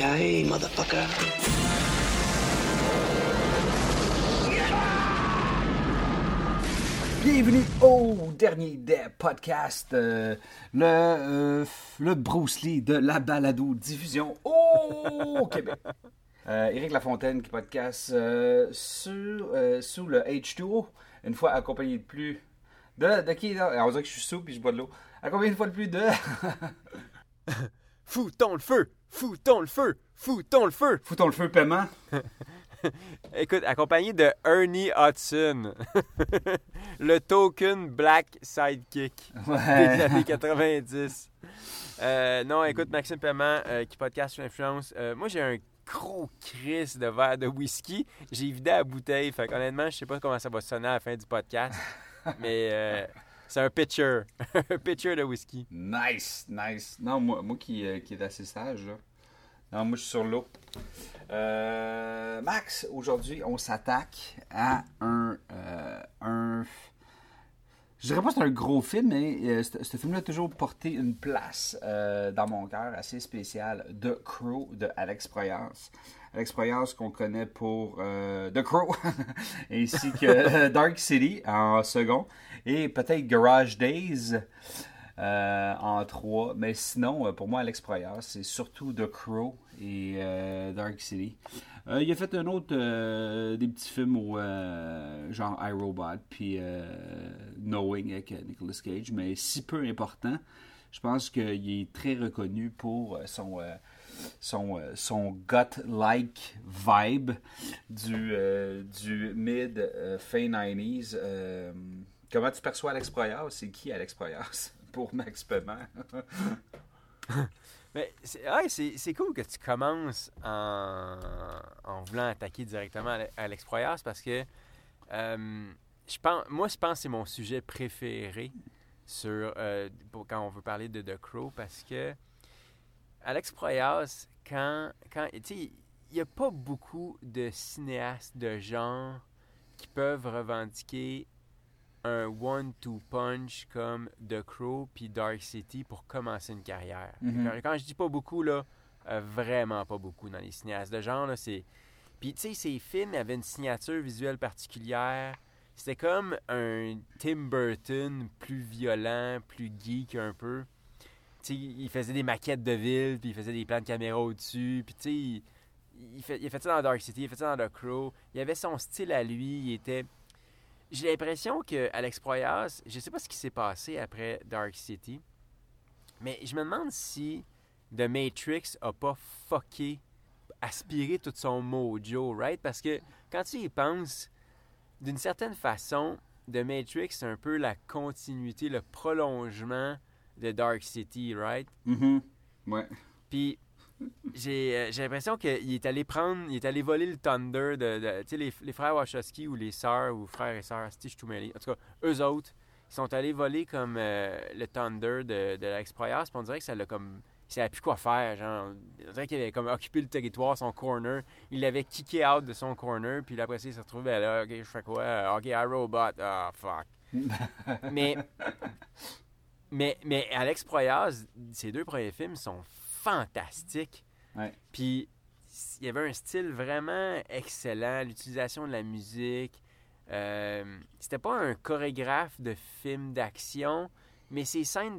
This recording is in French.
Yippee-ki-yay, motherfucker. Bienvenue au dernier des podcasts, euh, le, euh, le Bruce Lee de la balado diffusion au Québec. Euh, Éric Lafontaine qui podcast euh, sur, sous le H2O, une fois accompagné de plus de... De qui? On dirait que je suis sous puis je bois de l'eau. Accompagné une fois de plus de... Foutons le feu! Foutons le feu! Foutons le feu! Foutons le feu paiement. Écoute, accompagné de Ernie Hudson, le token black sidekick des Ouais. années 90. Euh, non, écoute, Maxime Paiement, euh, qui podcast sur l'influence. Euh, moi, j'ai un gros crise de verre de whisky. J'ai vidé la bouteille. Fait honnêtement, je sais pas comment ça va sonner à la fin du podcast. mais c'est un pitcher. un pitcher de whisky. Nice, nice. Non, moi, moi qui, euh, qui est assez sage, là. Non, moi, je suis sur l'eau. Euh, Max, aujourd'hui, on s'attaque à un, euh, un... Je dirais pas que c'est un gros film, mais ce film-là a toujours porté une place dans mon cœur assez spéciale. The Crow de Alex Proyas. Alex Proyas qu'on connaît pour euh, The Crow, ainsi que Dark City en second, et peut-être Garage Days euh, en trois. Mais sinon, euh, pour moi, Alex Proyas, c'est surtout The Crow et euh, Dark City. Euh, il a fait un autre, euh, des petits films euh, genre iRobot, puis euh, Knowing avec euh, Nicolas Cage, mais si peu important. Je pense qu'il est très reconnu pour euh, son, euh, son, euh, son gut-like vibe du, euh, du mid euh, fin 90s. Euh, comment tu perçois Alex Proyas? C'est qui Alex Proyas pour Max Paiement? Mais c'est cool que tu commences en, en voulant attaquer directement Alex Proyas parce que je pense, moi, je pense que c'est mon sujet préféré sur, quand on veut parler de The Crow parce que Alex Proyas, quand, quand tu sais, il n'y a pas beaucoup de cinéastes de genre qui peuvent revendiquer un one-two punch comme The Crow puis Dark City pour commencer une carrière. Mhm. Quand- Quand je dis pas beaucoup, là, euh, vraiment pas beaucoup dans les cinéastes de genre, là, c'est... Puis, tu sais, ces films avaient une signature visuelle particulière. C'était comme un Tim Burton plus violent, plus geek un peu. Il faisait des maquettes de ville, puis il faisait des plans de caméra au-dessus, puis il fait, il a fait ça dans Dark City, il a fait ça dans The Crow. Il avait son style à lui, il était... J'ai l'impression que Alex Proyas, je sais pas ce qui s'est passé après Dark City, mais je me demande si The Matrix a pas fucké, aspiré tout son mojo, right? Parce que quand tu y penses, d'une certaine façon, The Matrix, c'est un peu la continuité, le prolongement de Dark City, right? Mhm. Ouais. Puis j'ai euh, j'ai l'impression qu'il est allé prendre, il est allé voler le Thunder de, de- tu sais, les, les frères Wachowski ou les sœurs ou frères et sœurs, si je tout mêlé. En tout cas, eux autres, ils sont allés voler comme euh, le Thunder de, de l'Alex Proyas, puis on dirait que ça l'a comme. Il savait plus quoi faire, genre. On dirait qu'il avait comme occupé le territoire, son corner. Il l'avait kické out de son corner, puis là, après ça, il s'est retrouvé, ben là, ok, je fais quoi? Ok, iRobot, ah, fuck. mais, mais, mais Alex Proyas, ses deux premiers films sont fantastiques. Ouais. Puis il y avait un style vraiment excellent, l'utilisation de la musique. Euh, c'était pas un chorégraphe de film d'action, mais ces scènes